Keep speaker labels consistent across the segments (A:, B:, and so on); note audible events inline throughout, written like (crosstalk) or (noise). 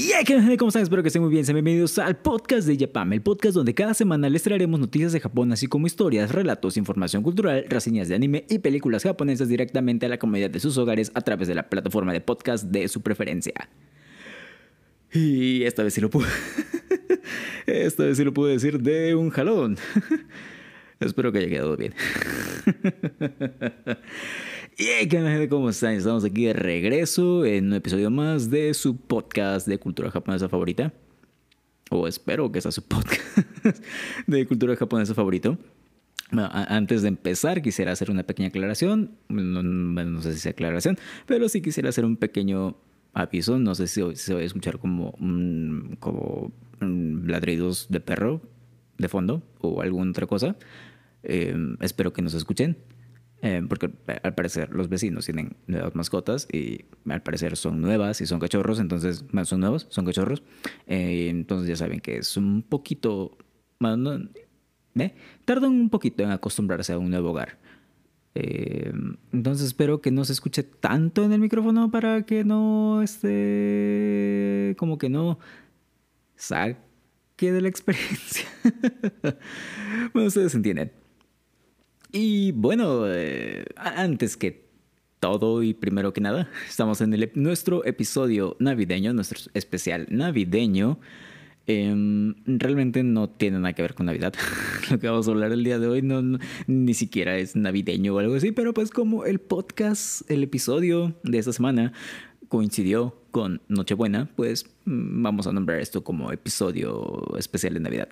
A: Y hey, ¿qué ¿cómo están? Espero que estén muy bien. Sean bienvenidos al podcast de Japam, el podcast donde cada semana les traeremos noticias de Japón, así como historias, relatos, información cultural, reseñas de anime y películas japonesas directamente a la comodidad de sus hogares a través de la plataforma de podcast de su preferencia. Y esta vez sí lo pude. (laughs) esta vez sí lo pude decir de un jalón. (laughs) Espero que haya quedado bien. (laughs) Y ¿qué tal? ¿Cómo están? Estamos aquí de regreso en un episodio más de su podcast de cultura japonesa favorita. O espero que sea su (laughs) podcast de cultura japonesa favorito. Bueno, antes de empezar, quisiera hacer una pequeña aclaración. No, no, sé si sea aclaración, pero sí quisiera hacer un pequeño aviso. No sé si se va a escuchar como, como ladridos de perro de fondo o alguna otra cosa. Eh, espero que nos escuchen. Eh, porque eh, al parecer los vecinos tienen nuevas mascotas y al parecer son nuevas y son cachorros, entonces son nuevos, son cachorros. Eh, entonces ya saben que es un poquito... Bueno, ¿eh? Tardan un poquito en acostumbrarse a un nuevo hogar. entonces espero que no se escuche tanto en el micrófono para que no esté... como que no saque de la experiencia. (laughs) bueno, ustedes entienden. Y bueno, eh, antes que todo y primero que nada, (laughs) estamos en el, nuestro episodio navideño, nuestro especial navideño. Em, realmente no tiene nada que ver con Navidad. (laughs) Lo que vamos a hablar el día de hoy no, ni siquiera es navideño o algo así, pero pues como el podcast, el episodio de esta semana coincidió con Nochebuena, pues mm, vamos a nombrar esto como episodio especial de Navidad.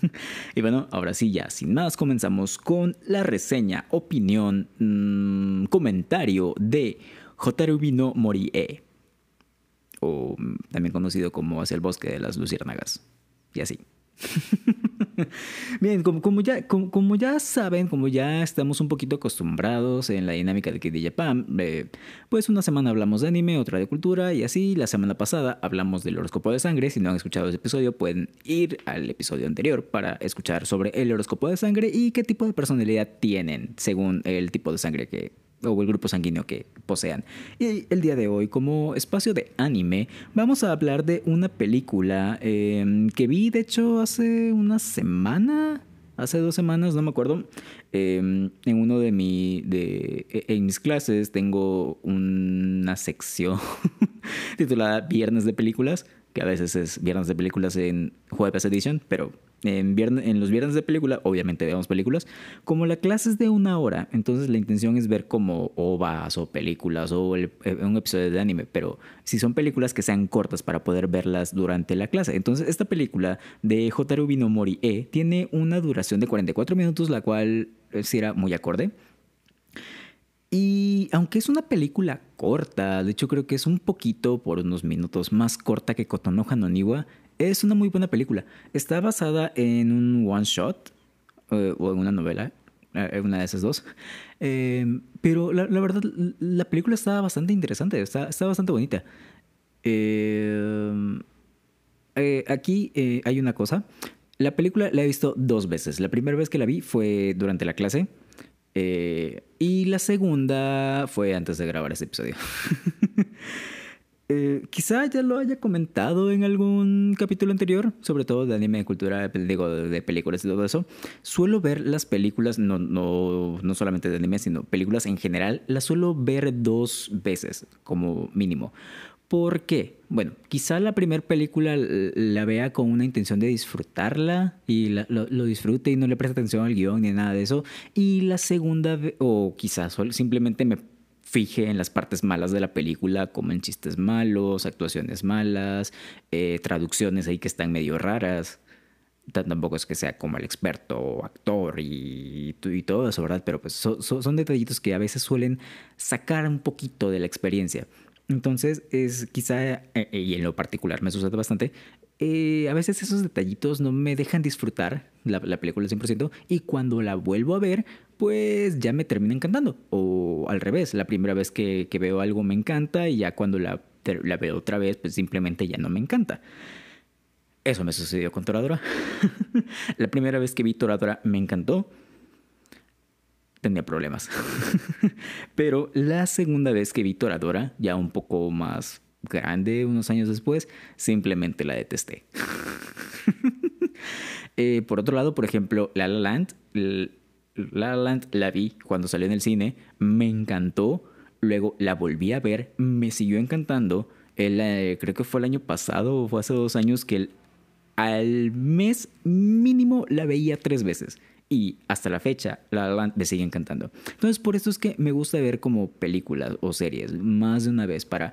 A: (laughs) y bueno, ahora sí, ya sin más, comenzamos con la reseña, opinión, mmm, comentario de Hotaru no Morie, o mm, también conocido como Hacia el bosque de las luciérnagas, y así. (laughs) Bien, como, ya, como, ya saben, como ya estamos un poquito acostumbrados en la dinámica de Kid Japan, eh, pues una semana hablamos de anime, otra de cultura y así. La semana pasada hablamos del horóscopo de sangre. Si no han escuchado ese episodio, pueden ir al episodio anterior para escuchar sobre el horóscopo de sangre y qué tipo de personalidad tienen según el tipo de sangre que o el grupo sanguíneo que posean. Y el día de hoy, como espacio de anime, vamos a hablar de una película em, que vi, de hecho, hace una semana, hace dos semanas, no me acuerdo. Em, en uno de, mi, de e, en mis clases tengo una sección (laughs) titulada Viernes de Películas, que a veces es Viernes de Películas en Jueves Edition, pero en, en los viernes de película, obviamente vemos películas, como la clase es de una hora, entonces la intención es ver como ovas o películas o eh, un episodio de anime, pero si son películas que sean cortas para poder verlas durante la clase. Entonces esta película de Hotaru no Mori E tiene una duración de 44 minutos, la cual eh, sí era muy acorde. Y aunque es una película corta, de hecho creo que es un poquito por unos minutos más corta que Kotonoha no Niwa, es una muy buena película. Está basada en un one shot eh, o en una novela, eh, una de esas dos. Eh, pero la, verdad, la película está bastante interesante, está, está bastante bonita. aquí hay una cosa. La película la he visto dos veces. La primera vez que la vi fue durante la clase. y la segunda fue antes de grabar este episodio. (laughs) Eh, quizá ya lo haya comentado en algún capítulo anterior, sobre todo de anime, de cultura, digo, de películas y todo eso. Suelo ver las películas, no, no, no solamente de anime, sino películas en general, las suelo ver dos veces como mínimo. ¿Por qué? Bueno, quizá la primera película la vea con una intención de disfrutarla y lo, lo, disfrute y no le preste atención al guion ni nada de eso. Y la segunda, o quizás simplemente me fije en las partes malas de la película, como en chistes malos, actuaciones malas, eh, traducciones ahí que están medio raras. Tampoco es que sea como el experto actor y, todo eso, ¿verdad? Pero pues son detallitos que a veces suelen sacar un poquito de la experiencia. Entonces, es quizá, eh, y en lo particular me sucede bastante, eh, a veces esos detallitos no me dejan disfrutar la, la película al 100% y cuando la vuelvo a ver, pues ya me termina encantando. O al revés, la primera vez que, veo algo me encanta y ya cuando la, la, veo otra vez, pues simplemente ya no me encanta. Eso me sucedió con Toradora. (laughs) la primera vez que vi Toradora me encantó. Tenía problemas. (laughs) Pero la segunda vez que vi Toradora, ya un poco más grande, unos años después, simplemente la detesté. (laughs) Eh, por otro lado, por ejemplo, La La Land, La La Land la vi cuando salió en el cine, me encantó, luego la volví a ver, me siguió encantando, el, creo que fue el año pasado o fue hace dos años que al mes mínimo la veía tres veces. Y hasta la fecha, La La me sigue encantando. Entonces, por eso es que me gusta ver como películas o series más de una vez para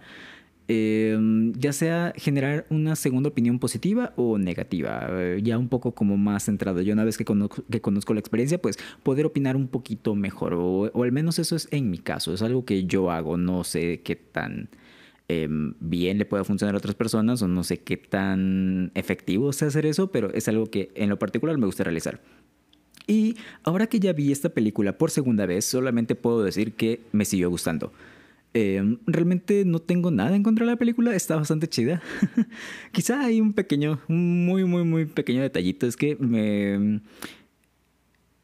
A: Em, ya sea generar una segunda opinión positiva o negativa, eh, ya un poco como más centrado. Yo una vez que conozco, que conozco la experiencia, pues poder opinar un poquito mejor, o, al menos eso es en mi caso, es algo que yo hago, no sé qué tan em, bien le pueda funcionar a otras personas o no sé qué tan efectivo sea hacer eso, pero es algo que en lo particular me gusta realizar. Y ahora que ya vi esta película por segunda vez, solamente puedo decir que me siguió gustando. Em, realmente no tengo nada en contra de la película, está bastante chida. (laughs) Quizá hay un pequeño, muy, muy, muy pequeño detallito, es que me...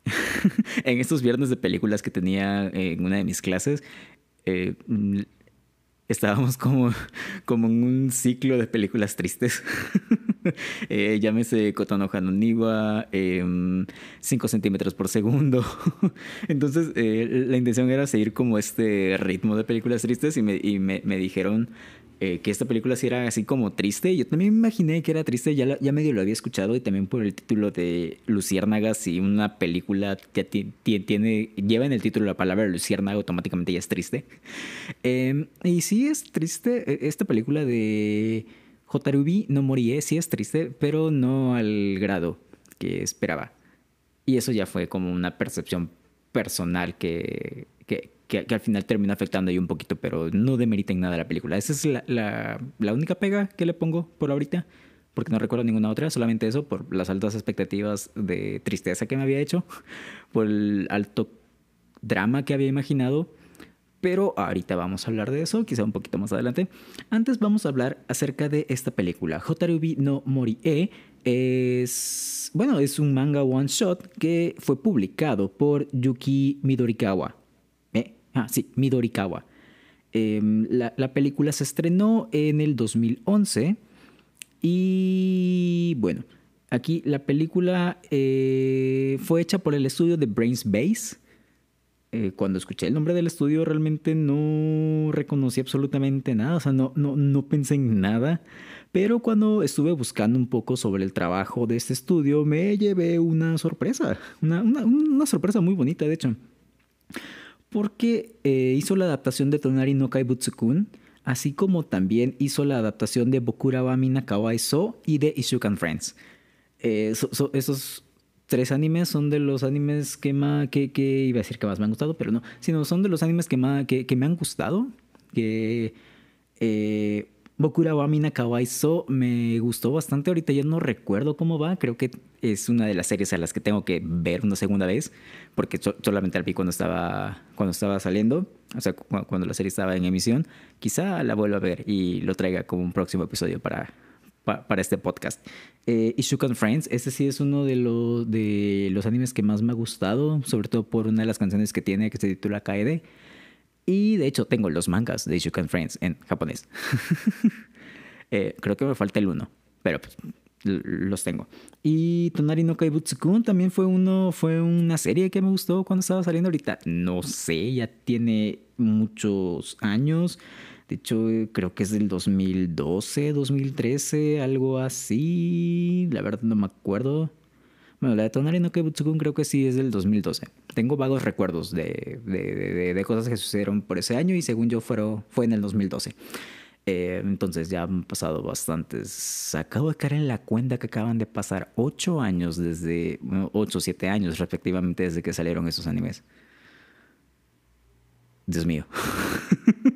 A: (laughs) en estos viernes de películas que tenía en una de mis clases, eh, estábamos como, como en un ciclo de películas tristes. (laughs) eh, llámese Kotono Hanoniwa, 5 em, centímetros por segundo. (laughs) Entonces, eh, la intención era seguir como este ritmo de películas tristes y me, y me, me dijeron eh, que esta película sí era así como triste. Yo también me imaginé que era triste, ya, ya medio lo había escuchado y también por el título de Luciérnagas y una película que tiene, lleva en el título la palabra Luciérnaga, automáticamente ya es triste. Em, y sí es triste, e, esta película de Jotarubi no morí, sí es triste, pero no al grado que esperaba. Y eso ya fue como una percepción personal que, que, que, al final termina afectando ahí un poquito, pero no demeriten nada la película. Esa es la, la, única pega que le pongo por ahorita, porque no recuerdo ninguna otra, solamente eso, por las altas expectativas de tristeza que me había hecho, (laughs) por el alto drama que había imaginado. Pero ahorita vamos a hablar de eso, quizá un poquito más adelante. Antes vamos a hablar acerca de esta película. Hotarubi no Morie es, bueno, es un manga one shot que fue publicado por Yuki Midorikawa. Ah, sí, Midorikawa. Em, la, película se estrenó en el 2011 y bueno, aquí la película eh, fue hecha por el estudio de Brains Base. Eh, cuando escuché el nombre del estudio realmente no reconocí absolutamente nada, o sea, no, no, no pensé en nada. Pero cuando estuve buscando un poco sobre el trabajo de este estudio, me llevé una sorpresa, una, una sorpresa muy bonita, de hecho porque eh, hizo la adaptación de Tonari no Kaibutsukun, así como también hizo la adaptación de Bokura wa Minakawa So y de Ishukan Friends. Eh, esos tres animes son de los animes que más, que, iba a decir que más me han gustado, pero no, sino son de los animes que, más, que, me han gustado, que eh, Bokura wa Mina So me gustó bastante. Ahorita ya no recuerdo cómo va. Creo que es una de las series a las que tengo que ver una segunda vez. Porque solamente la vi cuando estaba, cuando estaba saliendo. O sea, cuando la serie estaba en emisión. Quizá la vuelva a ver y lo traiga como un próximo episodio para, para este podcast. Eh, Ishukan Friends, este sí es uno de los, de los animes que más me ha gustado. Sobre todo por una de las canciones que tiene que se titula Kaede. Y de hecho tengo los mangas de Ishukan Friends en japonés. (laughs) Eh, creo que me falta el uno, pero pues los tengo. Y Tonari no Kaibutsukun también fue uno, fue una serie que me gustó cuando estaba saliendo ahorita. No sé, ya tiene muchos años. De hecho, creo que es del 2012, 2013, algo así. La verdad no me acuerdo. Bueno, la de Tonari no Kaibutsukun creo que sí es del 2012. Tengo vagos recuerdos de, de, de, cosas que sucedieron por ese año y según yo fueron, fue en el 2012. Eh, entonces ya han pasado bastantes. Acabo de caer en la cuenta que acaban de pasar 8 años desde. 8 o 7 años respectivamente desde que salieron esos animes. Dios mío. (laughs)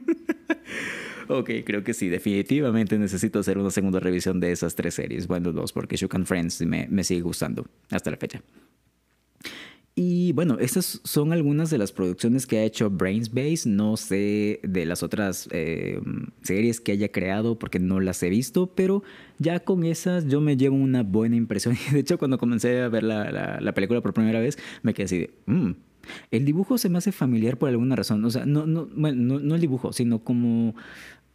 A: (laughs) Ok, creo que sí, definitivamente necesito hacer una segunda revisión de esas tres series. Bueno, dos, porque Shook Friends me, me sigue gustando hasta la fecha. Y bueno, estas son algunas de las producciones que ha hecho Brains Base. No sé de las otras eh, series que haya creado porque no las he visto, pero ya con esas yo me llevo una buena impresión. (laughs) De hecho, cuando comencé a ver la, la, película por primera vez, me quedé así de, mm, el dibujo se me hace familiar por alguna razón. O sea, no, no, bueno, no, no el dibujo, sino como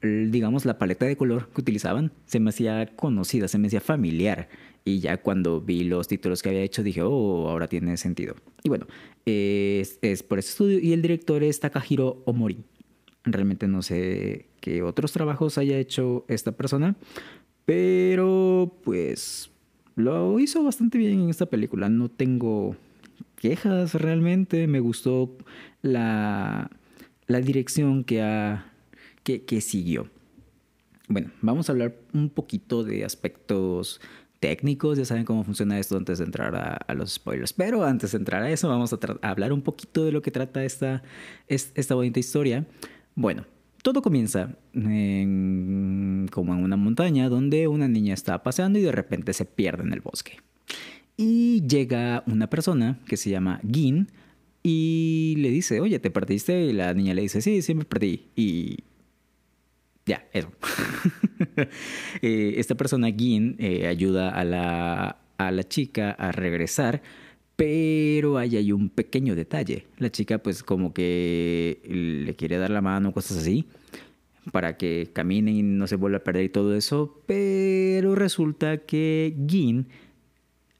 A: digamos, la paleta de color que utilizaban se me hacía conocida, se me hacía familiar. Y ya cuando vi los títulos que había hecho dije, oh, ahora tiene sentido. Y bueno, es, por ese estudio y el director es Takahiro Omori. Realmente no sé qué otros trabajos haya hecho esta persona, pero pues lo hizo bastante bien en esta película. No tengo quejas realmente. Me gustó la, la dirección que, ha, que, que siguió. Bueno, vamos a hablar un poquito de aspectos técnicos, ya saben cómo funciona esto antes de entrar a, los spoilers. Pero antes de entrar a eso, vamos a, hablar un poquito de lo que trata esta, esta bonita historia. Bueno, todo comienza en, como en una montaña donde una niña está paseando y de repente se pierde en el bosque. Y llega una persona que se llama Gin y le dice, oye, ¿te perdiste? Y la niña le dice, sí, sí me perdí. Y ya, eso. (laughs) Eh, esta persona, Gin, eh, ayuda a la, a la chica a regresar, pero ahí hay un pequeño detalle. La chica pues como que le quiere dar la mano, cosas así, para que caminen y no se vuelva a perder y todo eso, pero resulta que Gin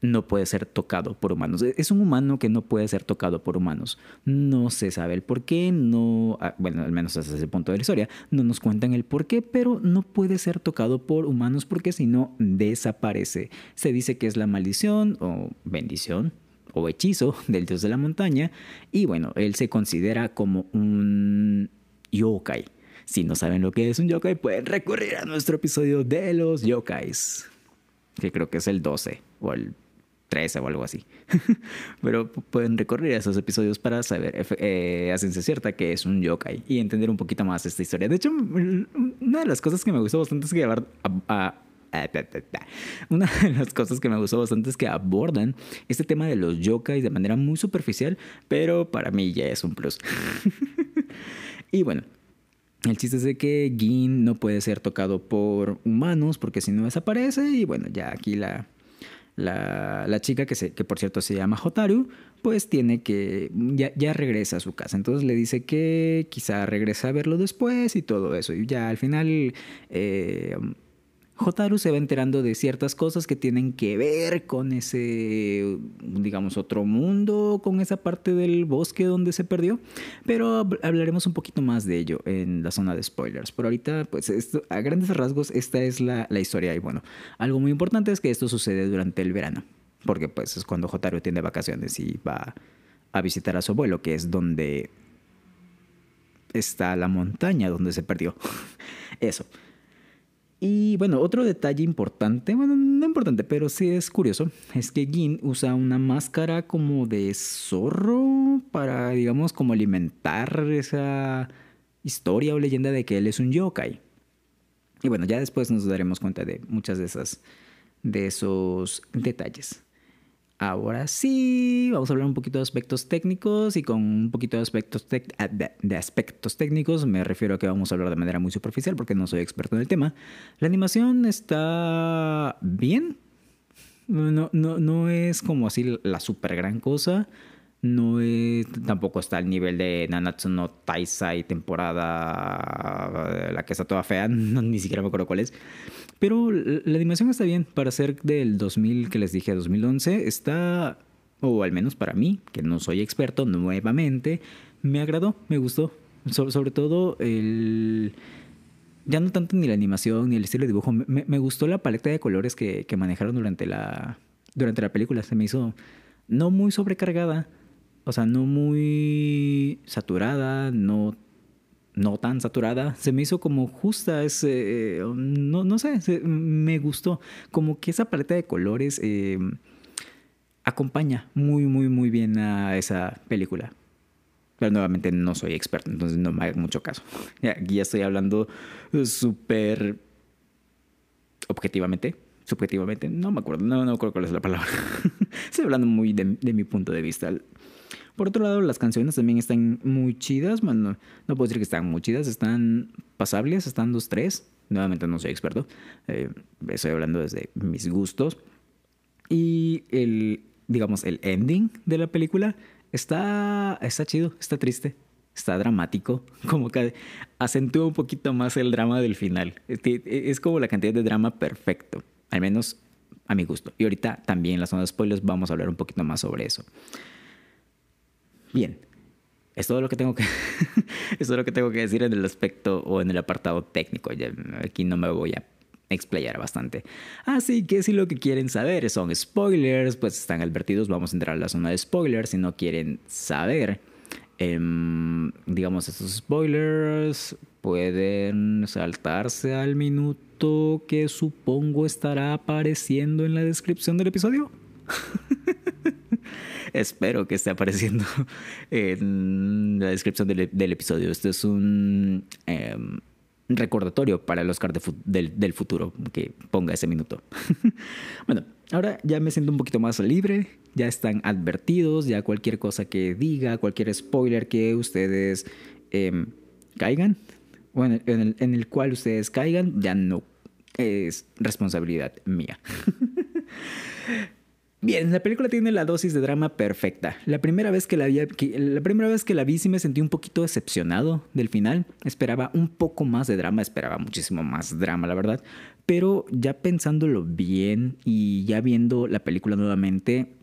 A: no puede ser tocado por humanos. E-, es un humano que no puede ser tocado por humanos. No se sabe el por qué, no, ah, bueno, al menos hasta ese punto de la historia, no nos cuentan el por qué, pero no puede ser tocado por humanos porque si no desaparece. Se dice que es la maldición o bendición o hechizo (laughs) del dios de la montaña y bueno, él se considera como un yokai. Si no saben lo que es un yokai, pueden recurrir a nuestro episodio de los yokais, que creo que es el 12 o el 13 o algo así. (laughs) Pero pueden recorrer esos episodios para saber eh, a cierta que es un yokai y entender un poquito más esta historia. De hecho, una de las cosas que me gustó bastante es que una de las cosas que me gustó bastante es que abordan este tema de los yokais de manera muy superficial, pero para mí ya es un plus. (laughs) y bueno, el chiste es de que Gin no puede ser tocado por humanos porque si no desaparece y bueno, ya aquí la, la, chica, que, se, que por cierto se llama Hotaru, pues tiene que, ya, ya, regresa a su casa. Entonces le dice que quizá regrese a verlo después y todo eso. Y ya al final eh, Jotaru se va enterando de ciertas cosas que tienen que ver con ese, digamos, otro mundo, con esa parte del bosque donde se perdió, pero hablaremos un poquito más de ello en la zona de spoilers. Por ahorita, pues a grandes rasgos, esta es la, historia y bueno, algo muy importante es que esto sucede durante el verano, porque pues es cuando Jotaru tiene vacaciones y va a visitar a su abuelo, que es donde está la montaña donde se perdió. (laughs) Eso. Y bueno, otro detalle importante, bueno, no importante, pero sí es curioso, es que Gin usa una máscara como de zorro para, digamos, como alimentar esa historia o leyenda de que él es un yokai. Y bueno, ya después nos daremos cuenta de muchas de esas de esos detalles. Ahora sí, vamos a hablar un poquito de aspectos técnicos y con un poquito de aspectos, ah, de, aspectos técnicos me refiero a que vamos a hablar de manera muy superficial porque no soy experto en el tema. La animación está bien, no, no, no es como así la super gran cosa, no es, tampoco está al nivel de Nanatsu no Taisai temporada, la que está toda fea, (laughs) ni siquiera me acuerdo cuál es. Pero la animación está bien para ser del 2000 que les dije, 2011, está, o al menos para mí, que no soy experto nuevamente, me agradó, me gustó. sobre todo el... Ya no tanto ni la animación ni el estilo de dibujo, me, gustó la paleta de colores que, que manejaron durante la, durante la película. Se me hizo no muy sobrecargada, o sea, no muy saturada, no, no tan saturada. Se me hizo como justa, ese, no, no sé, me gustó. Como que esa paleta de colores eh, acompaña muy, muy, muy bien a esa película. Pero nuevamente no soy experto, entonces no me haga mucho caso. (laughs) Aquí ya estoy hablando súper objetivamente, subjetivamente, no me acuerdo, no, no me acuerdo cuál es la palabra. (laughs) estoy hablando muy de mi punto de vista. Por otro lado, las canciones también están muy chidas. Bueno, no puedo decir que están muy chidas, están pasables, están dos, tres. Nuevamente no soy experto, eh, estoy hablando desde mis gustos. Y el, digamos, el ending de la película está, está chido, está triste, está dramático. (laughs) Como que acentúa un poquito más el drama del final. Es como la cantidad de drama perfecto, al menos a mi gusto. Y ahorita también en la zona de spoilers vamos a hablar un poquito más sobre eso. Bien, es todo lo que tengo que, (laughs) es todo lo que, tengo que decir en el aspecto o en el apartado técnico. Ya, aquí no me voy a explayar bastante. Así que si lo que quieren saber son spoilers, pues están advertidos. Vamos a entrar a la zona de spoilers. Si no quieren saber, em, digamos, esos spoilers, pueden saltarse al minuto que supongo estará apareciendo en la descripción del episodio. (laughs) Espero que esté apareciendo (laughs) en la descripción del, episodio. Este es un em, recordatorio para el Oscar del, futuro que ponga ese minuto. (laughs) bueno, ahora ya me siento un poquito más libre. Ya están advertidos. Ya cualquier cosa que diga, cualquier spoiler que ustedes em, caigan, o en el cual ustedes caigan, ya no es responsabilidad mía. (laughs) Bien, la película tiene la dosis de drama perfecta. La primera vez que la vi, la primera vez que la vi sí me sentí un poquito decepcionado del final. Esperaba un poco más de drama, esperaba muchísimo más drama, la verdad. Pero ya pensándolo bien y ya viendo la película nuevamente,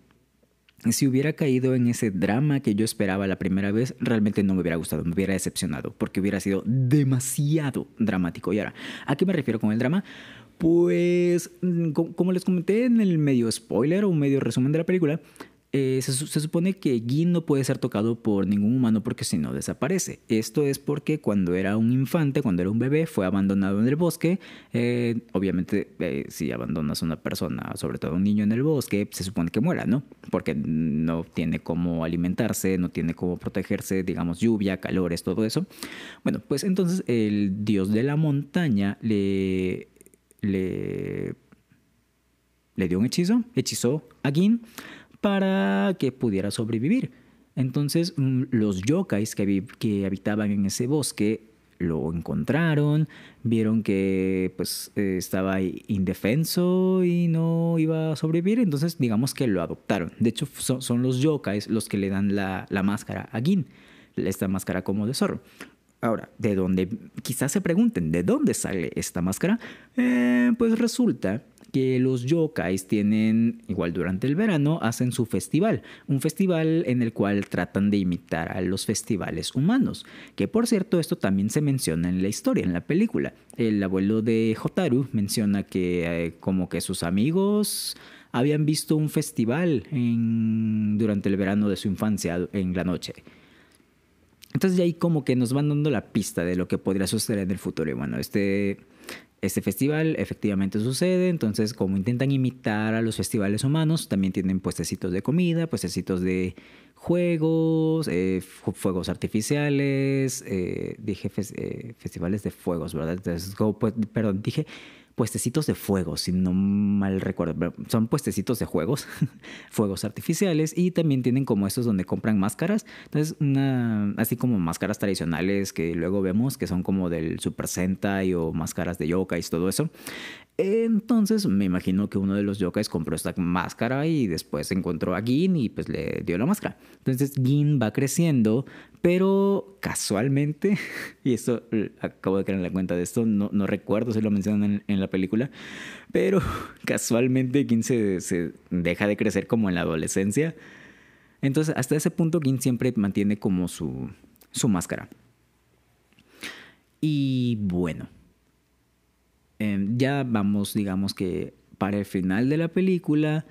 A: si hubiera caído en ese drama que yo esperaba la primera vez, realmente no me hubiera gustado, me hubiera decepcionado, porque hubiera sido demasiado dramático. Y ahora, ¿a qué me refiero con el drama? Pues, mm, como les comenté en el medio spoiler o medio resumen de la película, eh, se, supone que Gin no puede ser tocado por ningún humano porque si no desaparece. Esto es porque cuando era un infante, cuando era un bebé, fue abandonado en el bosque. Eh, obviamente, eh, si abandonas a una persona, sobre todo a un niño en el bosque, se supone que muera, ¿no? Porque no tiene cómo alimentarse, no tiene cómo protegerse, digamos, lluvia, calores, todo eso. Bueno, pues entonces el dios de la montaña le le, le dio un hechizo, hechizó a Gin para que pudiera sobrevivir. Entonces mm, los yokais que, que habitaban en ese bosque lo encontraron, vieron que pues estaba indefenso y no iba a sobrevivir, entonces digamos que lo adoptaron. De hecho son, los yokais los que le dan la, la, máscara a Gin, esta máscara como de zorro. Ahora, ¿de dónde? Quizás se pregunten, ¿de dónde sale esta máscara? Eh, pues resulta que los yokais tienen, igual durante el verano, hacen su festival. Un festival en el cual tratan de imitar a los festivales humanos. Que por cierto, esto también se menciona en la historia, en la película. El abuelo de Hotaru menciona que eh, como que sus amigos habían visto un festival durante el verano de su infancia en la noche. Entonces ya ahí como que nos van dando la pista de lo que podría suceder en el futuro. Y bueno, este, este festival efectivamente sucede, entonces como intentan imitar a los festivales humanos, también tienen puestecitos de comida, puestecitos de juegos, eh, fuegos artificiales, eh, dije eh, festivales de fuegos, ¿verdad? Entonces, pues, perdón, dije puestecitos de fuego, si no mal recuerdo. Son puestecitos de juegos, (laughs) fuegos artificiales y también tienen como estos donde compran máscaras. Entonces, una, así como máscaras tradicionales que luego vemos que son como del Super Sentai o máscaras de y todo eso. Entonces me imagino que uno de los yokais compró esta máscara y después encontró a Gin y pues le dio la máscara. Entonces Gin va creciendo, pero casualmente, (laughs) y esto acabo de caer en la cuenta de esto, no, no recuerdo si lo mencionan en, la película, pero (laughs) casualmente Gin se, deja de crecer como en la adolescencia. Entonces hasta ese punto Gin siempre mantiene como su, su máscara. Y bueno. Em, ya vamos, digamos que para el final de la película.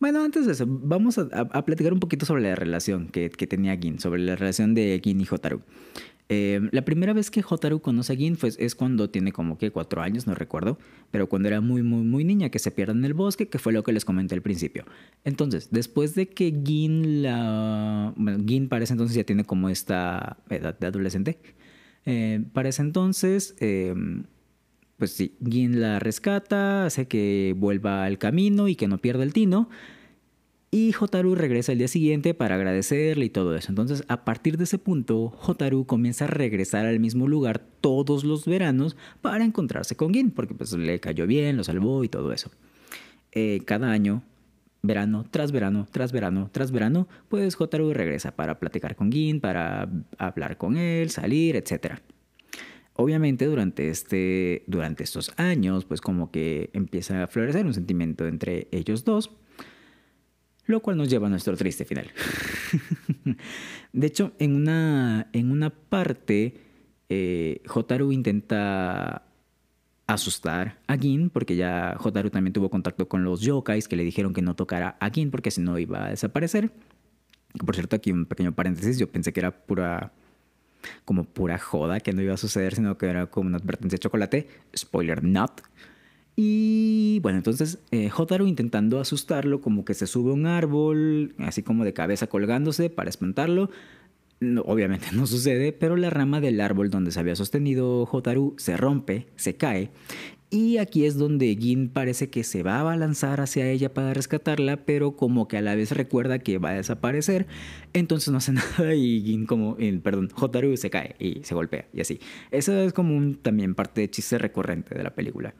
A: Bueno, antes de eso, vamos a, platicar un poquito sobre la relación que, tenía Gin, sobre la relación de Gin y Hotaru. Em, la primera vez que Hotaru conoce a Gin pues, es cuando tiene como que cuatro años, no recuerdo, pero cuando era muy, muy, muy niña, que se pierde en el bosque, que fue lo que les comenté al principio. Entonces, después de que Gin la. Gin para ese entonces ya tiene como esta edad de adolescente. Eh, para ese entonces. Em, pues sí, Gin la rescata, hace que vuelva al camino y que no pierda el tino. Y Hotaru regresa el día siguiente para agradecerle y todo eso. Entonces, a partir de ese punto, Hotaru comienza a regresar al mismo lugar todos los veranos para encontrarse con Gin, porque pues le cayó bien, lo salvó y todo eso. Eh, cada año, verano tras verano, tras verano, tras verano, pues Hotaru regresa para platicar con Gin, para hablar con él, salir, etc. obviamente durante, este, durante estos años, pues como que empieza a florecer un sentimiento entre ellos dos, lo cual nos lleva a nuestro triste final. (laughs) de hecho, en una, en una parte, eh, intenta asustar a Gin, porque ya Hotaru también tuvo contacto con los yokais que le dijeron que no tocara a Gin porque si no iba a desaparecer. Por cierto, aquí un pequeño paréntesis, yo pensé que era pura como pura joda que no iba a suceder, sino que era como una advertencia de chocolate. Spoiler not. Y bueno, entonces eh, Hotaru intentando asustarlo, como que se sube a un árbol, así como de cabeza colgándose para espantarlo. obviamente (laughs) no sucede, pero la rama del árbol donde se había sostenido Hotaru se rompe, se cae, y aquí es donde Gin parece que se va a balanzar hacia ella para rescatarla, pero como que a la vez recuerda que va a desaparecer, entonces no hace (laughs) nada y Gin como, eh, perdón, Hotaru se cae y se golpea y así. Esa es como también parte de chiste recurrente de la película.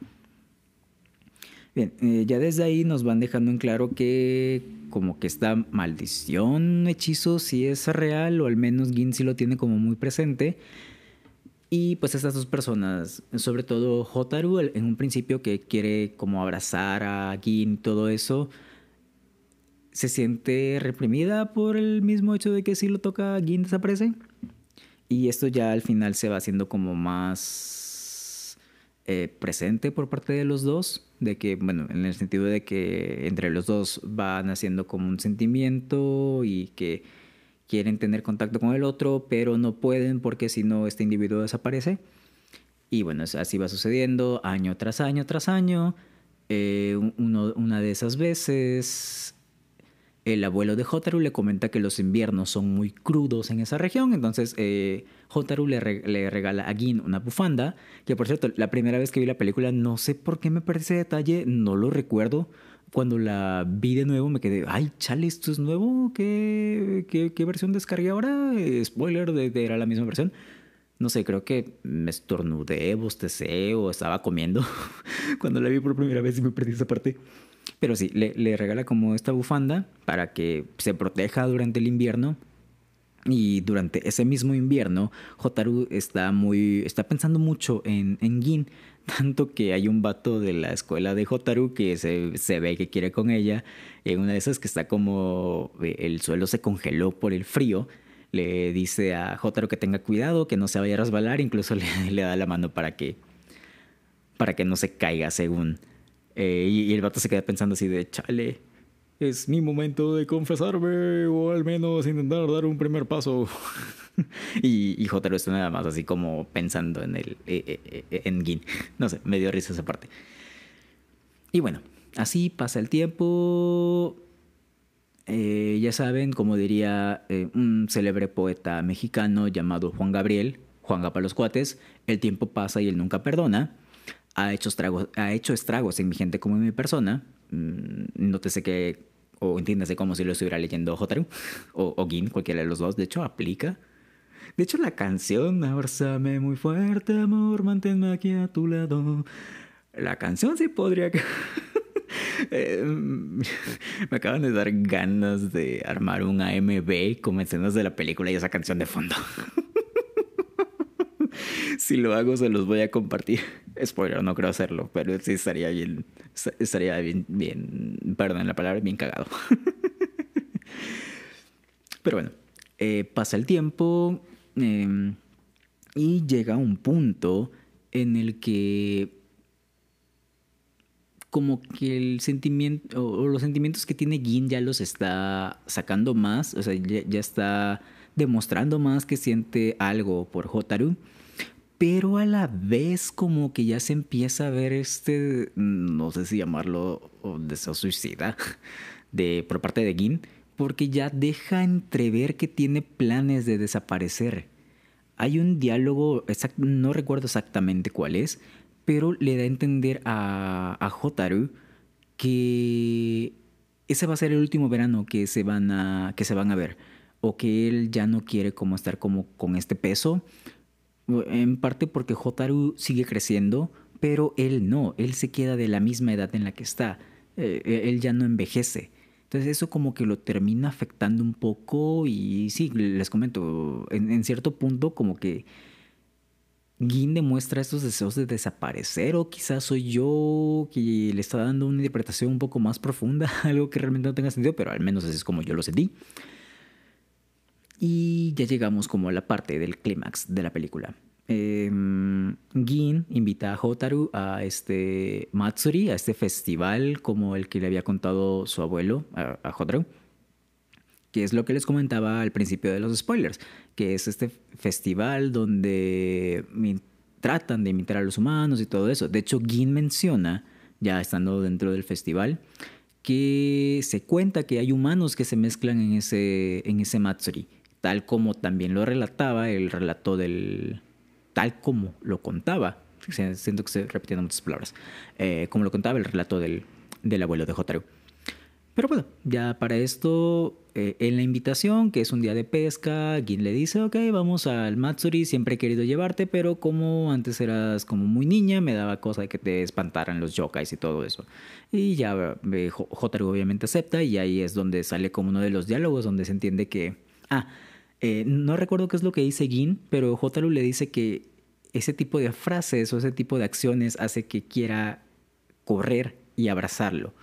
A: Bien, eh, ya desde ahí nos van dejando en claro que como que esta maldición, hechizo, si es real, o al menos Gin sí lo tiene como muy presente. Y pues estas dos personas, sobre todo Hotaru, en un principio que quiere como abrazar a Gin y todo eso, se siente reprimida por el mismo hecho de que si lo toca Gin desaparece. Y esto ya al final se va haciendo como más eh, presente por parte de los dos, de que, bueno, en el sentido de que entre los dos van haciendo como un sentimiento y que quieren tener contacto con el otro, pero no pueden porque si no este individuo desaparece. Y bueno, así va sucediendo año tras año tras año. Eh, una de esas veces, el abuelo de Hotaru le comenta que los inviernos son muy crudos en esa región, entonces eh, Hotaru le, regala a Gin una bufanda, que por cierto, la primera vez que vi la película, no sé por qué me perdí ese detalle, no lo recuerdo, cuando la vi de nuevo me quedé, ay, chale, esto es nuevo, ¿qué, versión descargué ahora? Spoiler, de, era la misma versión. No sé, creo que me estornudé, bostecé o estaba comiendo (laughs) cuando la vi por primera vez y me perdí esa parte. Pero sí, le, le regala como esta bufanda para que se proteja durante el invierno y durante ese mismo invierno, Hotaru está muy. está pensando mucho en, en Gin. (laughs) Tanto que hay un vato de la escuela de Hotaru que se, se ve que quiere con ella. En una de esas que está como eh, el suelo se congeló por el frío. Le dice a Hotaru que tenga cuidado, que no se vaya a resbalar. Incluso (laughs) le, le da la mano para que, para que no se caiga, según. Eh, y, el vato se queda pensando así de chale. Es mi momento de confesarme o al menos intentar dar un primer paso. (laughs) y, y Jotaro está nada más así como pensando en el eh, eh, en Gin. No sé, me dio risa esa parte. Y bueno, así pasa el tiempo. ya saben, como diría un célebre poeta mexicano llamado Juan Gabriel, Juan para los cuates, el tiempo pasa y él nunca perdona. Ha hecho, estragos, ha hecho estragos en mi gente como en mi persona. Mm, nótese que, o entiéndase como si lo estuviera leyendo Hotaru o, o Gin, cualquiera de los dos. De hecho, aplica. De hecho, la canción, abrázame muy fuerte, amor, manténme aquí a tu lado. La canción sí podría... (laughs) eh, me acaban de dar ganas de armar un AMB con escenas de la película y esa canción de fondo. (laughs) si lo hago, se los voy a compartir. (laughs) Spoiler, no creo hacerlo, pero sí estaría bien. Estaría bien, bien perdón la palabra, bien cagado. (laughs) pero bueno, eh, pasa el tiempo, Em, y llega un punto en el que como que el sentimiento o los sentimientos que tiene Gin ya los está sacando más, o sea, ya, está demostrando más que siente algo por Hotaru, pero a la vez como que ya se empieza a ver este, no sé si llamarlo deseo suicida (laughs) de por parte de Gin, porque ya deja entrever que tiene planes de desaparecer. Hay un diálogo, no recuerdo exactamente cuál es, pero le da a entender a, a que ese va a ser el último verano que se van a, que se van a ver. O que él ya no quiere como estar como con este peso. En parte porque Hotaru sigue creciendo, pero él no, él se queda de la misma edad en la que está. Eh, él ya no envejece. Entonces eso como que lo termina afectando un poco y sí, les comento, en, cierto punto como que Gin demuestra estos deseos de desaparecer o quizás soy yo que le está dando una interpretación un poco más profunda, (laughs) algo que realmente no tenga sentido, pero al menos así es como yo lo sentí. Y ya llegamos como a la parte del clímax de la película. Eh, Gin invita a Hotaru a este Matsuri, a este festival como el que le había contado su abuelo a, a Hotaru que es lo que les comentaba al principio de los spoilers, que es este festival donde tratan de imitar a los humanos y todo eso. De hecho, Gin menciona, ya estando dentro del festival, que se cuenta que hay humanos que se mezclan en ese, en ese Matsuri, tal como también lo relataba el relato del... tal como lo contaba, siento que estoy repitiendo muchas palabras, eh, como lo contaba el relato del, del abuelo de Hotaru. Pero bueno, ya para esto, eh, en la invitación, que es un día de pesca, Gin le dice, ok, vamos al Matsuri, siempre he querido llevarte, pero como antes eras como muy niña, me daba cosa de que te espantaran los yokais y todo eso. Y ya eh, Hotaru obviamente acepta y ahí es donde sale como uno de los diálogos donde se entiende que... Ah, eh, no recuerdo qué es lo que dice Gin, pero Hotaru le dice que ese tipo de frases o ese tipo de acciones hace que quiera correr y abrazarlo.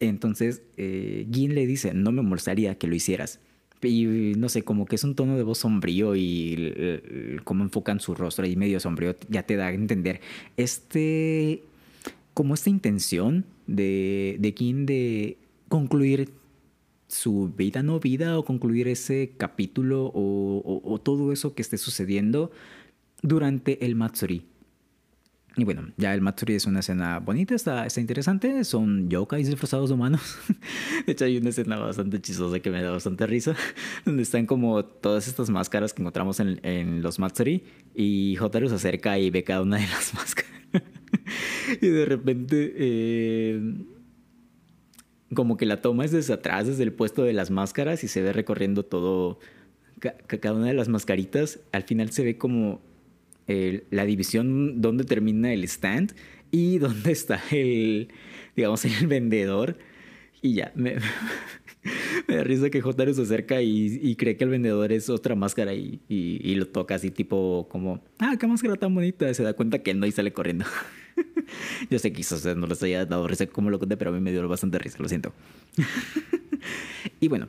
A: Entonces, eh, Gin le dice, no me molestaría que lo hicieras. Y no sé, como que es un tono de voz sombrío y como enfocan su rostro y medio sombrío, ya te da a entender este, como esta intención de, de Gin de concluir su vida no vida o concluir ese capítulo o, o todo eso que esté sucediendo durante el Matsuri. Y bueno, ya el Matsuri es una escena bonita, está, está interesante. Son yokais disfrazados de humanos. (laughs) De hecho, hay una escena bastante chistosa que me da bastante risa, (laughs) donde están como todas estas máscaras que encontramos en, en los Matsuri. Y Hotaru se acerca y ve cada una de las (laughs) máscaras. y de repente, eh, como que la toma es desde atrás, desde el puesto de las máscaras, y se ve recorriendo todo, cada una de las mascaritas. Al final se ve como la división donde termina el stand y (laughs) dónde está el, digamos, el vendedor. Y ya, me, (laughs) me da risa que Jotaro se acerca y, cree que el vendedor es otra máscara y, y, lo toca así tipo como, ah, qué máscara tan bonita. Se da cuenta que no y sale corriendo. (laughs) (laughs) Yo sé que quizás no les haya dado risa como lo conté, pero a mí me dio bastante risa, lo siento. (laughs) y bueno,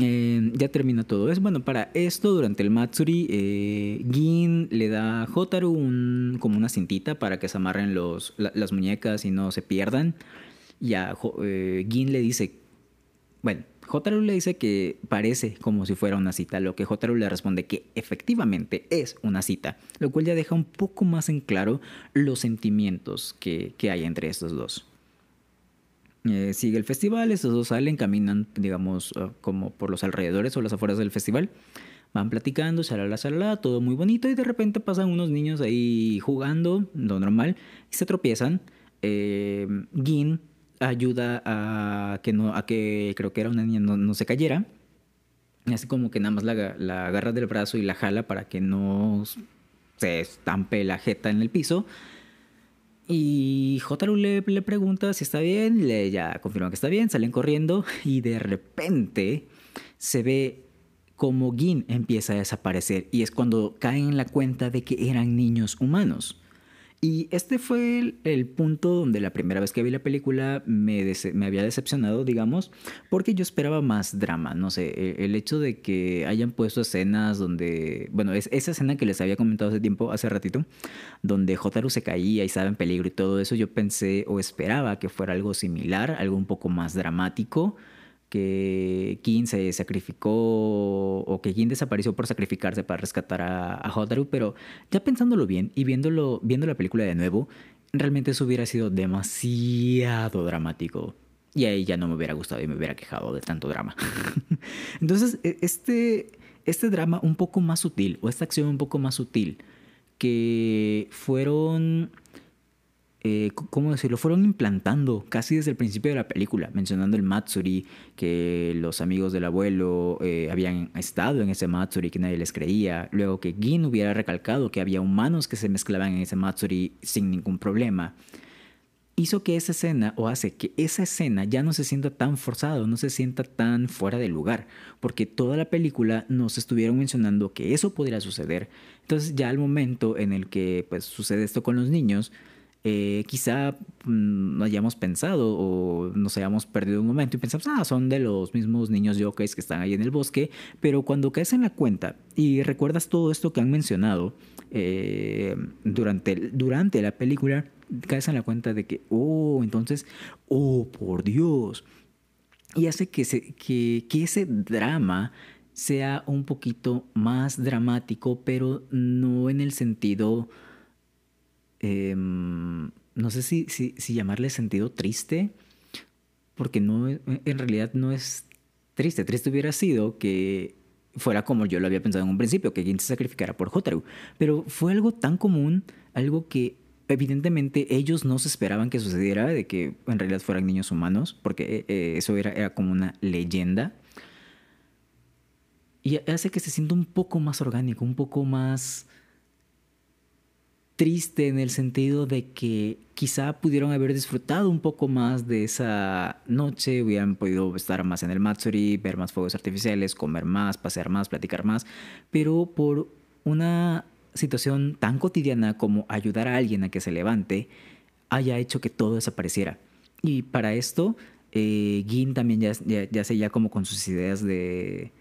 A: eh, ya termina todo eso. Bueno, para esto, durante el Matsuri, eh, Gin le da a Hotaru un, como una cintita para que se amarren los, las muñecas y no se pierdan. Ya eh, Gin le dice, bueno, Hotaru le dice que parece como si fuera una cita, lo que Hotaru le responde que efectivamente es una cita, lo cual ya deja un poco más en claro los sentimientos que, que hay entre estos dos. Eh, sigue el festival, estos dos salen, caminan, digamos, ah, como por los alrededores o las afueras del festival. Van platicando, salala, salala, todo muy bonito y de repente pasan unos niños ahí jugando, lo normal, y se tropiezan. Eh, Gin ayuda a que, no, a que creo que era una niña, no, se cayera. Así como que nada más la, agarra del brazo y la jala para que no se estampe la jeta en el piso. Y Jotaru le, le, pregunta si está bien, le ya confirma que está bien, salen corriendo (laughs) y de repente se ve como Gin empieza a desaparecer y es cuando caen en la cuenta de que eran niños humanos. Y este fue el, punto donde la primera vez que vi la película me, me, había decepcionado, digamos, porque yo esperaba más drama. No sé, e, el, hecho de que hayan puesto escenas donde, bueno, es, esa escena que les había comentado hace tiempo, hace ratito, donde Jotaru se caía y estaba en peligro y todo eso, yo pensé o esperaba que fuera algo similar, algo un poco más dramático que Kin se sacrificó o que Kin desapareció por sacrificarse para rescatar a, a, Hotaru, pero ya pensándolo bien y viéndolo, viendo la película de nuevo, realmente eso hubiera sido demasiado dramático. Y ahí ya no me hubiera gustado y me hubiera quejado de tanto drama. (laughs) Entonces, e, este, este drama un poco más sutil, o esta acción un poco más sutil, que fueron eh, ¿cómo decirlo? Fueron implantando casi desde el principio de la película, mencionando el Matsuri, que los amigos del abuelo eh, habían estado en ese Matsuri, que nadie les creía. Luego que Gin hubiera recalcado que había humanos que se mezclaban en ese Matsuri sin ningún problema. hizo que esa escena, o hace que esa escena ya no se sienta tan forzada, no se sienta tan fuera de lugar, porque toda la película nos estuvieron mencionando que eso podría suceder. Entonces ya al momento en el que pues sucede esto con los niños, eh, quizá mm, no hayamos pensado o nos hayamos perdido un momento y pensamos, ah, son de los mismos niños yokais que están ahí en el bosque, pero cuando caes en la cuenta y recuerdas todo esto que han mencionado eh, durante, durante la película, caes en la cuenta de que, oh, entonces, oh, por Dios. Y hace que, se, que, que ese drama sea un poquito más dramático, pero no en el sentido, em, no sé si, si, llamarle sentido triste, porque no, en realidad no es triste. Triste hubiera sido que fuera como yo lo había pensado en un principio, que Gin se sacrificara por Hotaru. Pero fue algo tan común, algo que evidentemente ellos no se esperaban que sucediera, de que en realidad fueran niños humanos, porque eh, eso era, era como una leyenda. Y hace que se sienta un poco más orgánico, un poco más triste en el sentido de que quizá pudieron haber disfrutado un poco más de esa noche, hubieran podido estar más en el Matsuri, ver más fuegos artificiales, comer más, pasear más, platicar más, pero por una situación tan cotidiana como ayudar a alguien a que se levante haya hecho que todo desapareciera. Y para esto, eh, Gin también ya, ya, se ya como con sus ideas de,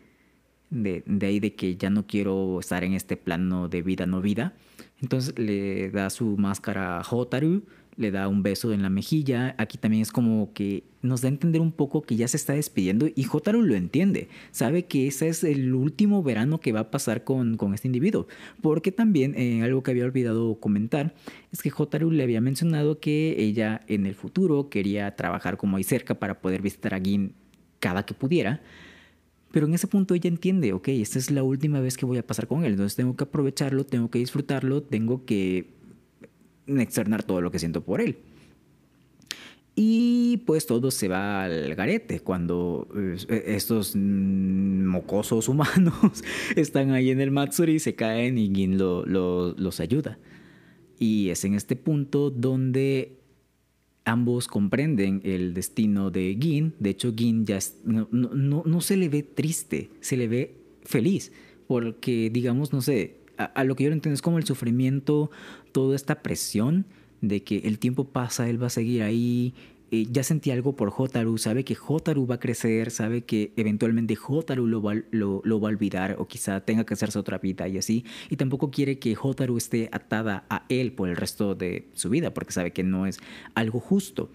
A: de, de, ahí de que ya no quiero estar en este plano de vida no vida. Entonces le da su máscara a Hotaru le da un beso en la mejilla. Aquí también es como que nos da a entender un poco que ya se está despidiendo y Jotaro lo entiende. Sabe que ese es el último verano que va a pasar con, con este individuo. Porque también eh, algo que había olvidado comentar es que Jotaro le había mencionado que ella en el futuro quería trabajar como ahí cerca para poder visitar a Gin cada que pudiera. Pero en ese punto ella entiende, ok, esta es la última vez que voy a pasar con él, entonces tengo que aprovecharlo, tengo que disfrutarlo, tengo que externar todo lo que siento por él. Y pues todo se va al garete cuando eh, estos mocosos humanos (laughs) están ahí en el Matsuri, se caen y Gin los ayuda. Y es en este punto donde ambos comprenden el destino de Gin. De hecho, Gin ya no, se le ve triste, se le ve feliz. Porque, digamos, no sé, a, lo que yo entiendo es como el sufrimiento, toda esta presión de que el tiempo pasa, él va a seguir ahí. Eh, ya sentí algo por Hotaru, sabe que Hotaru va a crecer, sabe que eventualmente Hotaru lo va, lo, va a olvidar o quizá tenga que hacerse otra vida y así. Y tampoco quiere que Hotaru esté atada a él por el resto de su vida porque sabe que no es algo justo.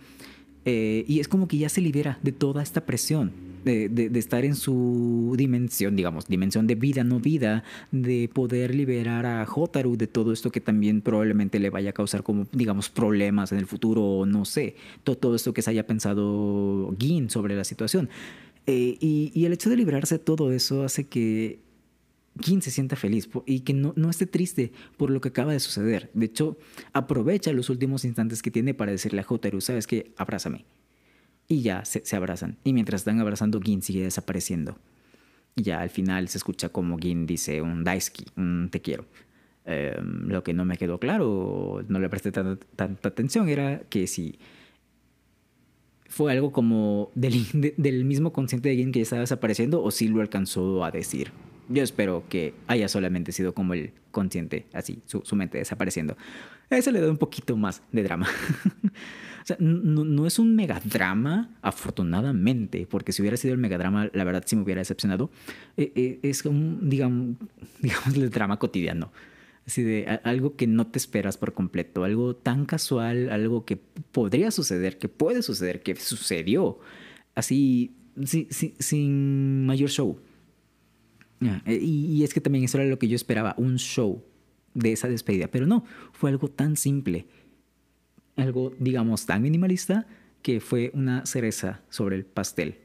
A: Eh, y es como que ya se libera de toda esta presión, de, estar en su dimensión, digamos, dimensión de vida, no vida, de poder liberar a Hotaru de todo esto que también probablemente le vaya a causar como, digamos, problemas en el futuro, no sé, todo, todo esto que se haya pensado Gin sobre la situación. Eh, y, y el hecho de liberarse de todo eso hace que quien se sienta feliz y que no, no, esté triste por lo que acaba de suceder. De hecho, aprovecha los últimos instantes que tiene para decirle a Hotaru, sabes que abrázame. Y ya se, abrazan. Y mientras están abrazando, Gin sigue desapareciendo. Y ya al final se escucha como Gin dice un Daisuki, un te quiero. Em, lo que no me quedó claro, no le presté tanta, atención, era que si fue algo como del, de, (laughs) del mismo consciente de Gin que ya estaba desapareciendo o si lo alcanzó a decir. Yo espero que haya solamente sido como el consciente, así, su, su mente desapareciendo. Eso le da un poquito más de drama. (laughs) o sea, no, no, es un megadrama, afortunadamente, porque si hubiera sido el megadrama, la verdad sí me hubiera decepcionado. Eh, eh, es un, digamos, (laughs) digamos, el drama cotidiano. Así de algo que no te esperas por completo, algo tan casual, algo que podría suceder, que puede suceder, que sucedió, así, sin, sin, sin mayor show. Eh, y, es que también eso era lo que yo esperaba, un show de esa despedida. Pero no, fue algo tan simple, algo, digamos, tan minimalista que fue una cereza sobre el pastel.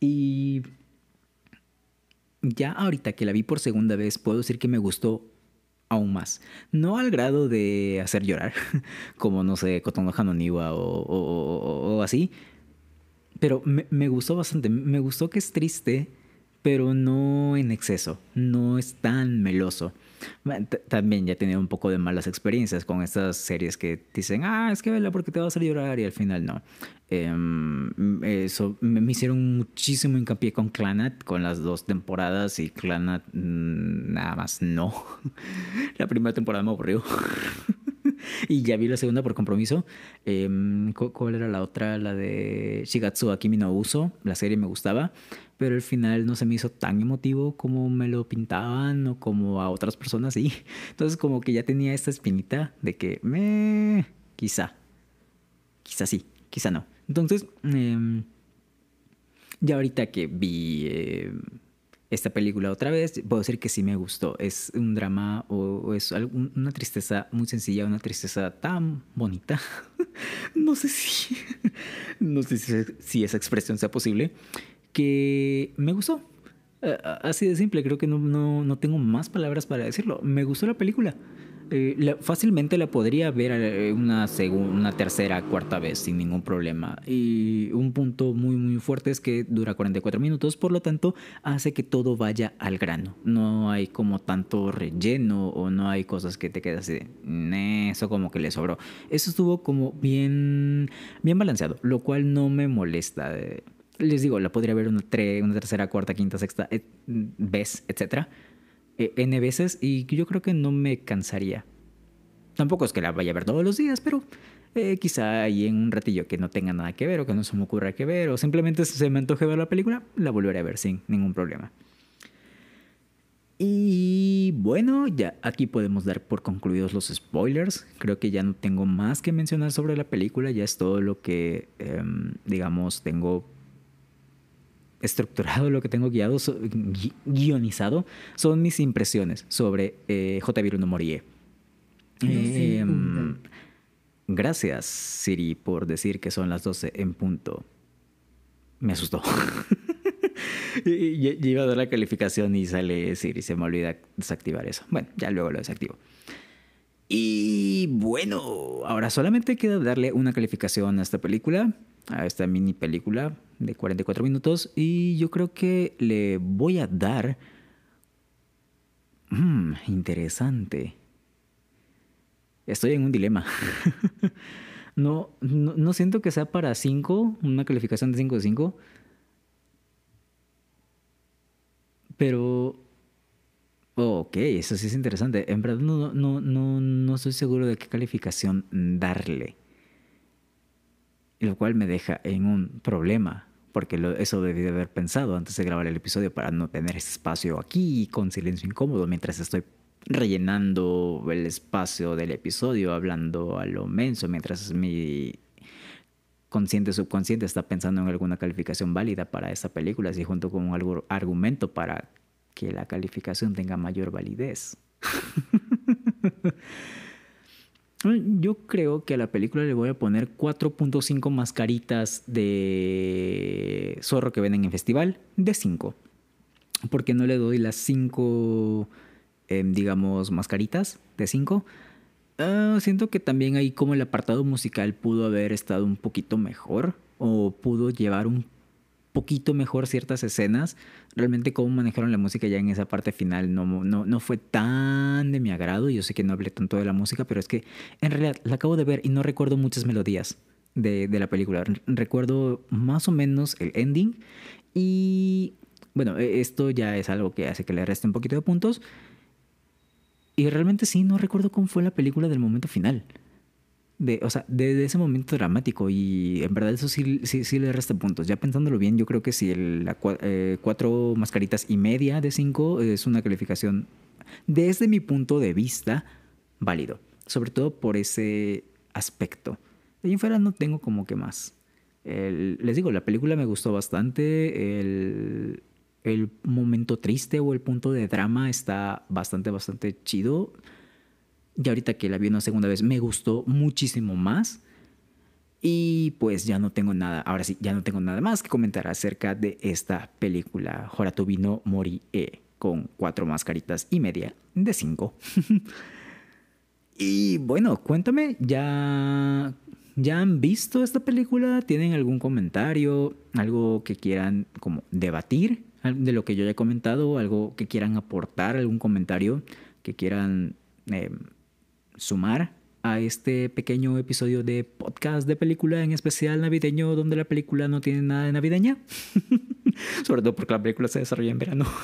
A: Y ya ahorita que la vi por segunda vez, puedo decir que me gustó aún más. No al grado de hacer llorar, (laughs) como no sé, Kotono Hanoniwa o, o, o así, pero me, me, gustó bastante. Me gustó que es triste, pero no en exceso, no es tan meloso. También ya he tenido un poco de malas experiencias con estas series que dicen, ah, es que vela porque te vas a llorar y al final no. Em, eso me, hicieron muchísimo hincapié con Clanat, con las dos temporadas y Clanat mm, nada más no. (laughs) La primera temporada me aburrió. (laughs) (laughs) y ya vi la segunda por compromiso. Em, ¿Cuál era la otra? La de Shigatsu Akimi no Uso. La serie me gustaba, pero el final no se me hizo tan emotivo como me lo pintaban o como a otras personas sí. (laughs) Entonces como que ya tenía esta espinita de que me... quizá. Quizá sí, quizá no. Entonces, em, ya ahorita que vi... Em, esta película otra vez, puedo decir que sí me gustó. Es un drama o, es una tristeza muy sencilla, una tristeza tan bonita. (laughs) no sé si, (laughs) no sé si, esa expresión sea posible, que me gustó. Así de simple, creo que no, no, no tengo más palabras para decirlo. Me gustó la película. Eh, fácilmente la podría ver eh, una, una tercera, cuarta vez sin ningún problema. Y un punto muy, muy fuerte es que dura 44 minutos, por lo tanto hace que todo vaya al grano. No hay como tanto relleno o no hay cosas que te quedas así de, eso como que le sobró. Eso estuvo como bien, bien balanceado, lo cual no me molesta. Les digo, la podría ver una, una tercera, cuarta, quinta, sexta eh, vez, etcétera eh, N veces y yo creo que no me cansaría. Tampoco es que la vaya a ver todos los días, pero eh, quizá ahí en un ratillo que no tenga nada que ver o que no se me ocurra que ver o simplemente se me antoje ver la película, la volveré a ver sin ningún problema. Y bueno, ya aquí podemos dar por concluidos los spoilers. Creo que ya no tengo más que mencionar sobre la película, ya es todo lo que, em, digamos, tengo estructurado, lo que tengo guiado, guionizado, son mis impresiones sobre eh, J. no Morie. Em, gracias, Siri, por decir que son las 12 en punto. Me asustó. (laughs) y, iba a dar la calificación y sale Siri, se me olvida desactivar eso. Bueno, ya luego lo desactivo. Y bueno, ahora solamente queda darle una calificación a esta película, a esta mini película de 44 minutos y yo creo que le voy a dar... Mmm, interesante. Estoy en un dilema. (laughs) no, no, siento que sea para 5, una calificación de 5 de 5. Pero... ok, eso sí es interesante. En verdad no, no, no, no estoy seguro de qué calificación darle. Lo cual me deja en un problema porque eso debí de haber pensado antes de grabar el episodio para no tener ese espacio aquí con silencio incómodo mientras estoy rellenando el espacio del episodio, hablando a lo menso, mientras mi consciente subconsciente está pensando en alguna calificación válida para esta película, así junto con algún argumento para que la calificación tenga mayor validez. (laughs) Yo creo que a la película le voy a poner 4.5 mascaritas de zorro que venden en festival de 5. Porque no le doy las 5, em, digamos, mascaritas de 5. Ah, siento que también ahí como el apartado musical pudo haber estado un poquito mejor o pudo llevar un poquito mejor ciertas escenas. Realmente cómo manejaron la música ya en esa parte final no, no, no fue tan de mi agrado. Yo sé que no hablé tanto de la música, pero es que en realidad la acabo de ver y no recuerdo muchas melodías de, de la película. Recuerdo más o menos el ending y bueno, e, esto ya es algo que hace que le reste un poquito de puntos. Y realmente sí, no recuerdo cómo fue la película del momento final de, o sea, de, ese momento dramático y en verdad eso sí, sí, le resta puntos. Ya pensándolo bien, yo creo que si el, la, eh, cuatro mascaritas y media de cinco es una calificación desde mi punto de vista válido, sobre todo por ese aspecto. De ahí en fuera no tengo como que más. les digo, la película me gustó bastante, el, el momento triste o el punto de drama está bastante, bastante chido. Y ahorita que la vi una segunda vez me gustó muchísimo más. Y pues ya no tengo nada, ahora sí, ya no tengo nada más que comentar acerca de esta película Horatubino Mori E con cuatro mascaritas y media de cinco. (laughs) y bueno, cuéntame, ¿ya, ¿ya han visto esta película? ¿Tienen algún comentario? ¿Algo que quieran como debatir? de lo que yo haya comentado, algo que quieran aportar, algún comentario que quieran eh, sumar a este pequeño episodio de podcast de película, en especial navideño, donde la película no tiene nada de navideña. (laughs) Sobre todo porque la película se desarrolla en verano. (laughs)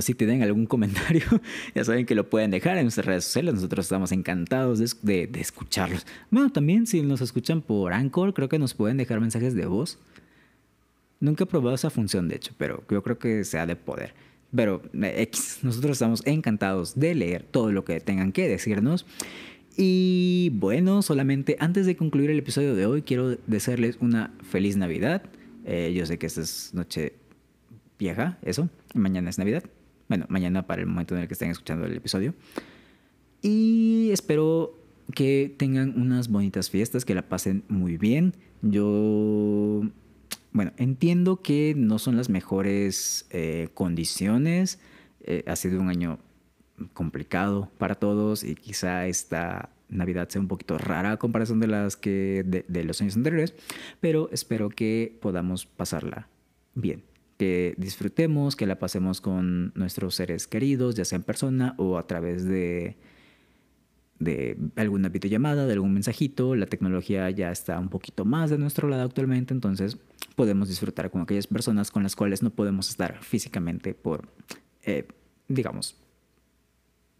A: si tienen algún comentario, (laughs) ya saben que lo pueden dejar en nuestras redes sociales. Nosotros estamos encantados de, de, escucharlos. Bueno, también si nos escuchan por Anchor, creo que nos pueden dejar mensajes de voz. Nunca he probado esa función, de hecho, pero yo creo que sea de poder. Pero X, nosotros estamos encantados de leer todo lo que tengan que decirnos. Y bueno, solamente antes de concluir el episodio de hoy, quiero desearles una feliz Navidad. Eh, yo sé que esta es noche vieja, eso. Mañana es Navidad. Bueno, mañana para el momento en el que estén escuchando el episodio. Y espero que tengan unas bonitas fiestas, que la pasen muy bien. Yo bueno, entiendo que no son las mejores eh, condiciones. Eh, ha sido un año complicado para todos y quizá esta Navidad sea un poquito rara a comparación de las que de, los años anteriores, pero espero que podamos pasarla bien, que disfrutemos, que la pasemos con nuestros seres queridos, ya sea en persona o a través de de alguna videollamada, de algún mensajito. La tecnología ya está un poquito más de nuestro lado actualmente, entonces podemos disfrutar con aquellas personas con las cuales no podemos estar físicamente por, eh, digamos,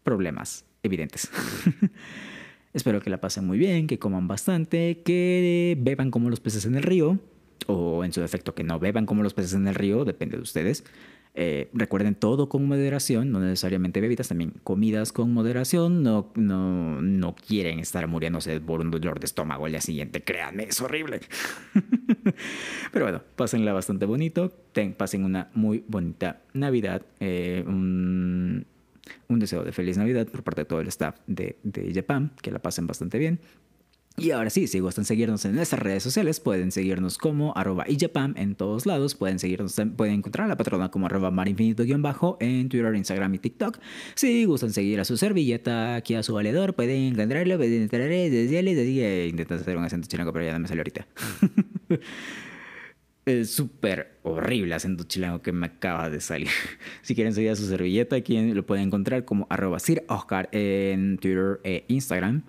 A: problemas evidentes. (laughs) Espero que la pasen muy bien, que coman bastante, que beban como los peces en el río, o en su defecto que no beban como los peces en el río, depende de ustedes. Eh, recuerden todo con moderación, no necesariamente bebidas, también comidas con moderación. No, no, no quieren estar muriéndose por un dolor de estómago al día siguiente, créanme, es horrible. (laughs) Pero bueno, pásenla bastante bonito, pasen una muy bonita Navidad. Eh, un, un, deseo de feliz Navidad por parte de todo el staff de, de Japan, que la pasen bastante bien. Y ahora sí, si gustan seguirnos en nuestras redes sociales, pueden seguirnos como arroba ijapam en todos lados. Pueden seguirnos, pueden encontrar a la patrona como arroba marinfinito-bajo en Twitter, Instagram y TikTok. Si gustan seguir a su servilleta aquí a su valedor, pueden encontrarlo, pueden entrar desde intentar hacer un acento chileno, pero ya no me sale ahorita. (laughs) Es súper horrible acento chileno que me acaba de salir. (laughs) Si quieren seguir a su servilleta, aquí lo pueden encontrar como arroba Sir Oscar en Twitter e Instagram.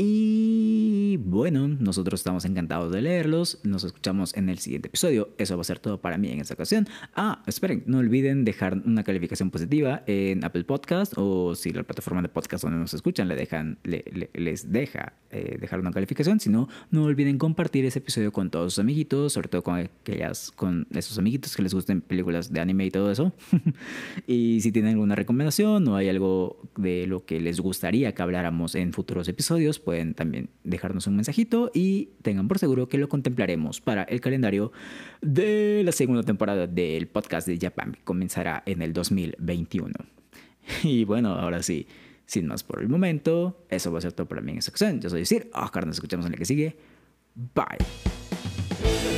A: Y bueno, nosotros estamos encantados de leerlos. Nos escuchamos en el siguiente episodio. Eso va a ser todo para mí en esta ocasión. Ah, esperen, no olviden dejar una calificación positiva en Apple Podcast o si la plataforma de podcast donde nos escuchan le dejan, les deja eh, dejar una calificación. Si no, no olviden compartir ese episodio con todos sus amiguitos, sobre todo con aquellas, con esos amiguitos que les gusten películas de anime y todo eso. (laughs) y si tienen alguna recomendación o hay algo de lo que les gustaría que habláramos en futuros episodios, pueden también dejarnos un mensajito y tengan por seguro que lo contemplaremos para el calendario de la segunda temporada del podcast de Japan, que comenzará en el 2021. Y bueno, ahora sí, sin más por el momento, eso va a ser todo para mí en esta ocasión. Yo soy Sir Oscar, nos escuchamos en el que sigue. Bye.